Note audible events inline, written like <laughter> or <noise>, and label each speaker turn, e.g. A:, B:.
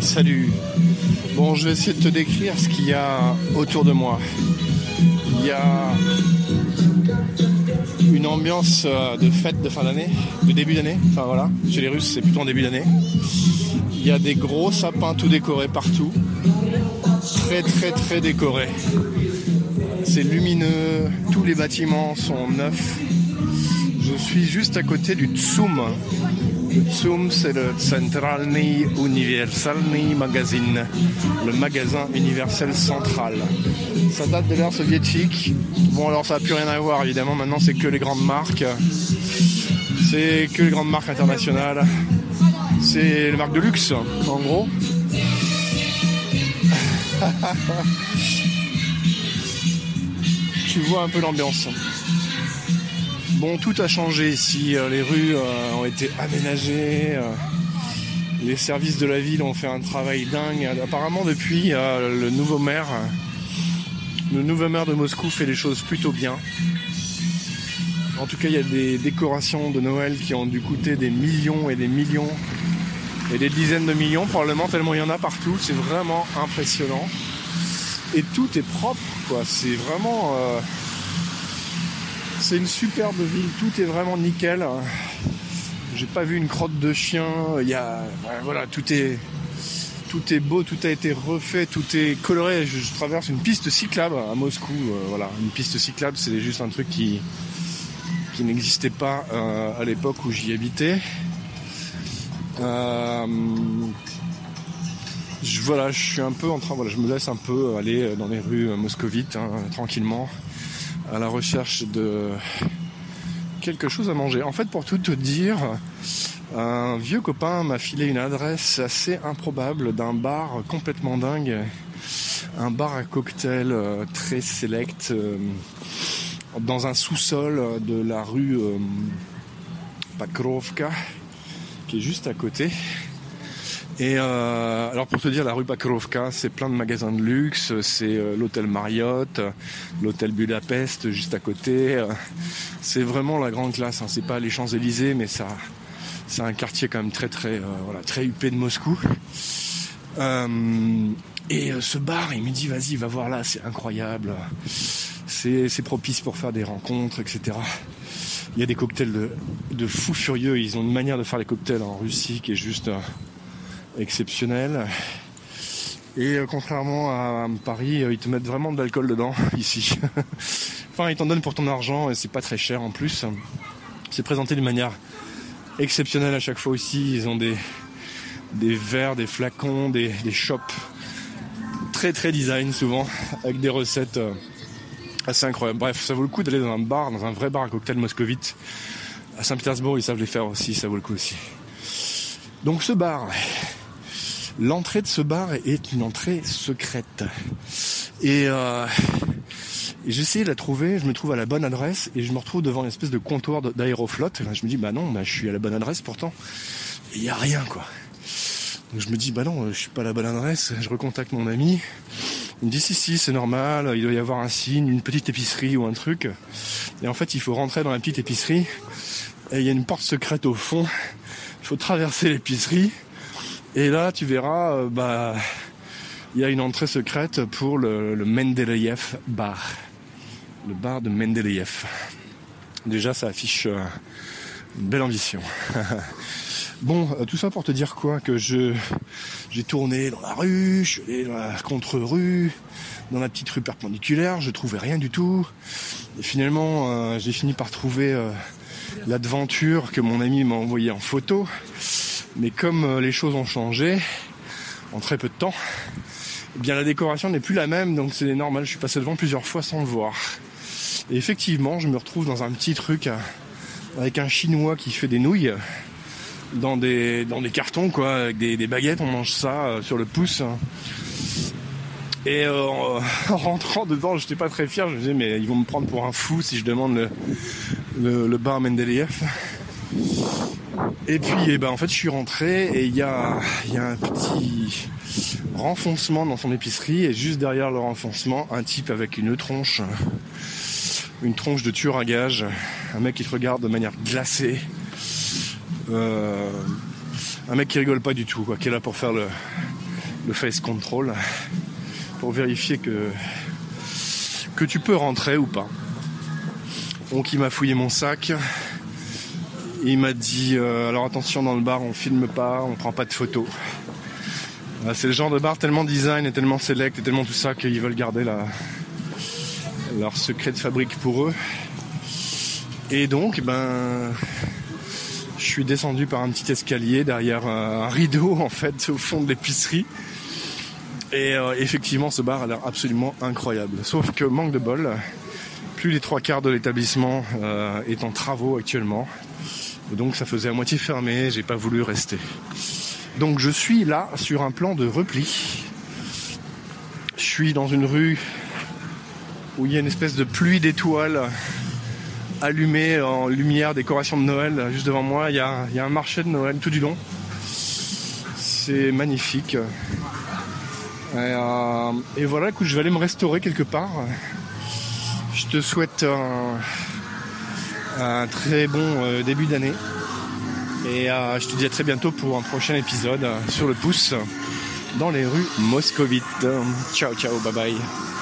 A: salut. Bon, je vais essayer de te décrire ce qu'il y a autour de moi. Il y a une ambiance euh, de fête de fin d'année, de début d'année. Enfin voilà, chez les Russes, c'est plutôt en début d'année. Il y a des gros sapins tout décorés partout. Très très très décorés. C'est lumineux, tous les bâtiments sont neufs. Je suis juste à côté du Tsum. Le Tsum, c'est le Centralny Uniwersalny Magazine, le magasin universel central. Ça date de l'ère soviétique. Bon, alors ça n'a plus rien à voir, évidemment. Maintenant, c'est que les grandes marques. C'est que les grandes marques internationales. C'est les marques de luxe, en gros. <laughs> tu vois un peu l'ambiance. Tout a changé ici. Euh, les rues euh, ont été aménagées. euh, Les services de la ville ont fait un travail dingue. Apparemment, depuis, le nouveau maire, le nouveau maire de Moscou fait les choses plutôt bien. En tout cas, il y a des décorations de Noël qui ont dû coûter des millions et des millions et des dizaines de millions, probablement tellement il y en a partout. C'est vraiment impressionnant. Et tout est propre, quoi. C'est vraiment. C'est une superbe ville, tout est vraiment nickel. J'ai pas vu une crotte de chien. Il y a, tout est, beau, tout a été refait, tout est coloré. Je, traverse une piste cyclable à Moscou. euh, voilà, une piste cyclable, c'est juste un truc qui, qui n'existait pas euh, à l'époque où j'y habitais. Euh, je, voilà, je suis un peu en train, voilà, je me laisse un peu aller dans les rues moscovites, hein, tranquillement, à la recherche de quelque chose à manger. En fait, pour tout te dire, un vieux copain m'a filé une adresse assez improbable d'un bar complètement dingue, un bar à cocktail euh, très select, euh, dans un sous-sol de la rue euh, Pakrovka, qui est juste à côté. Et euh, alors pour te dire, la rue Pakrovka, c'est plein de magasins de luxe, c'est euh, l'hôtel Marriott, l'hôtel Budapest juste à côté. euh, c'est vraiment la grande classe. Hein. C'est pas les Champs Élysées, mais ça, c'est un quartier quand même très très euh, voilà très huppé de Moscou. Euh, et euh, ce bar, il me dit vas-y, va voir là, c'est incroyable. C'est c'est propice pour faire des rencontres, etc. Il y a des cocktails de, de fous furieux. Ils ont une manière de faire les cocktails en Russie qui est juste exceptionnelle. Et euh, contrairement à, Paris, euh, ils te mettent vraiment de l'alcool dedans <laughs> ici. <laughs> enfin, ils t'en donnent pour ton argent et c'est pas très cher en plus. C'est présenté d'une manière exceptionnelle à chaque fois aussi. Ils ont des, verres, des flacons, des, des shops très très design souvent avec des recettes euh, assez incroyables. Bref, ça vaut le coup d'aller dans un bar, dans un vrai bar à cocktail moscovite. À Saint-Pétersbourg, ils savent les faire aussi, ça vaut le coup aussi. Donc ce bar, l'entrée de ce bar est une entrée secrète. Et, euh, essayé de la trouver, je me trouve à la bonne adresse et je me retrouve devant une espèce de comptoir d'aéroflotte. Je me dis, bah non, bah, je suis à la bonne adresse pourtant. Il n'y a rien, quoi. Donc je me dis, bah non, je suis pas à la bonne adresse. Je recontacte mon ami. Il me dit, si, si, c'est normal, il doit y avoir un signe, une petite épicerie ou un truc. Et en fait, il faut rentrer dans la petite épicerie. Et il y a une porte secrète au fond. Il faut traverser l'épicerie. Et là, tu verras, euh, bah, il y a une entrée secrète pour le, le Mendeleïev bar. Le bar de Mendeleïev. Déjà, ça affiche euh, une belle ambition. <laughs> bon, euh, tout ça pour te dire quoi? Que je j'ai tourné dans la rue, je suis allé dans la contre-rue, dans la petite rue perpendiculaire, je trouvais rien du tout. Et finalement, j'ai fini par trouver l'aventure que mon ami m'a envoyée en photo. Mais comme euh, les choses ont changé en très peu de temps, eh bien la décoration n'est plus la même, donc c'est normal. Je suis passé devant plusieurs fois sans le voir. Et effectivement, je me retrouve dans un petit truc euh, avec un chinois qui fait des nouilles dans des dans des cartons quoi, avec des, baguettes. On mange ça euh, sur le pouce. Et en, en rentrant dedans, j'étais pas très fier. Je me disais mais ils vont me prendre pour un fou si je demande le le, bar Mendeleïev. Et puis, eh ben, en fait, je suis rentré et il y a, un petit renfoncement dans son épicerie et juste derrière le renfoncement, un type avec une tronche, une tronche de tueur à gage, un mec qui te regarde de manière glacée, euh, un mec qui rigole pas du tout, qui est là pour faire le, face control pour vérifier que tu peux rentrer ou pas. Donc il m'a fouillé mon sac. Il m'a dit euh, alors attention dans le bar on filme pas, on prend pas de photos. C'est le genre de bar tellement design et tellement select et tellement tout ça qu'ils veulent garder leur secret de fabrique pour eux. Et donc ben je suis descendu par un petit escalier derrière un rideau en fait au fond de l'épicerie. Et euh, effectivement ce bar a l'air absolument incroyable. Sauf que manque de bol, plus les trois quarts de l'établissement euh, est en travaux actuellement. Donc ça faisait à moitié fermé, j'ai pas voulu rester. Donc je suis là sur un plan de repli. Je suis dans une rue où il y a une espèce de pluie d'étoiles allumées en lumière, décoration de Noël. Juste devant moi, il y a, un marché de Noël tout du long. C'est magnifique. Et, euh, et, voilà, écoute, je vais aller me restaurer quelque part. Je te souhaite un, très bon euh, début d'année. Et euh, je te dis à très bientôt pour un prochain épisode sur le pouce dans les rues moscovites. Ciao, ciao, bye bye.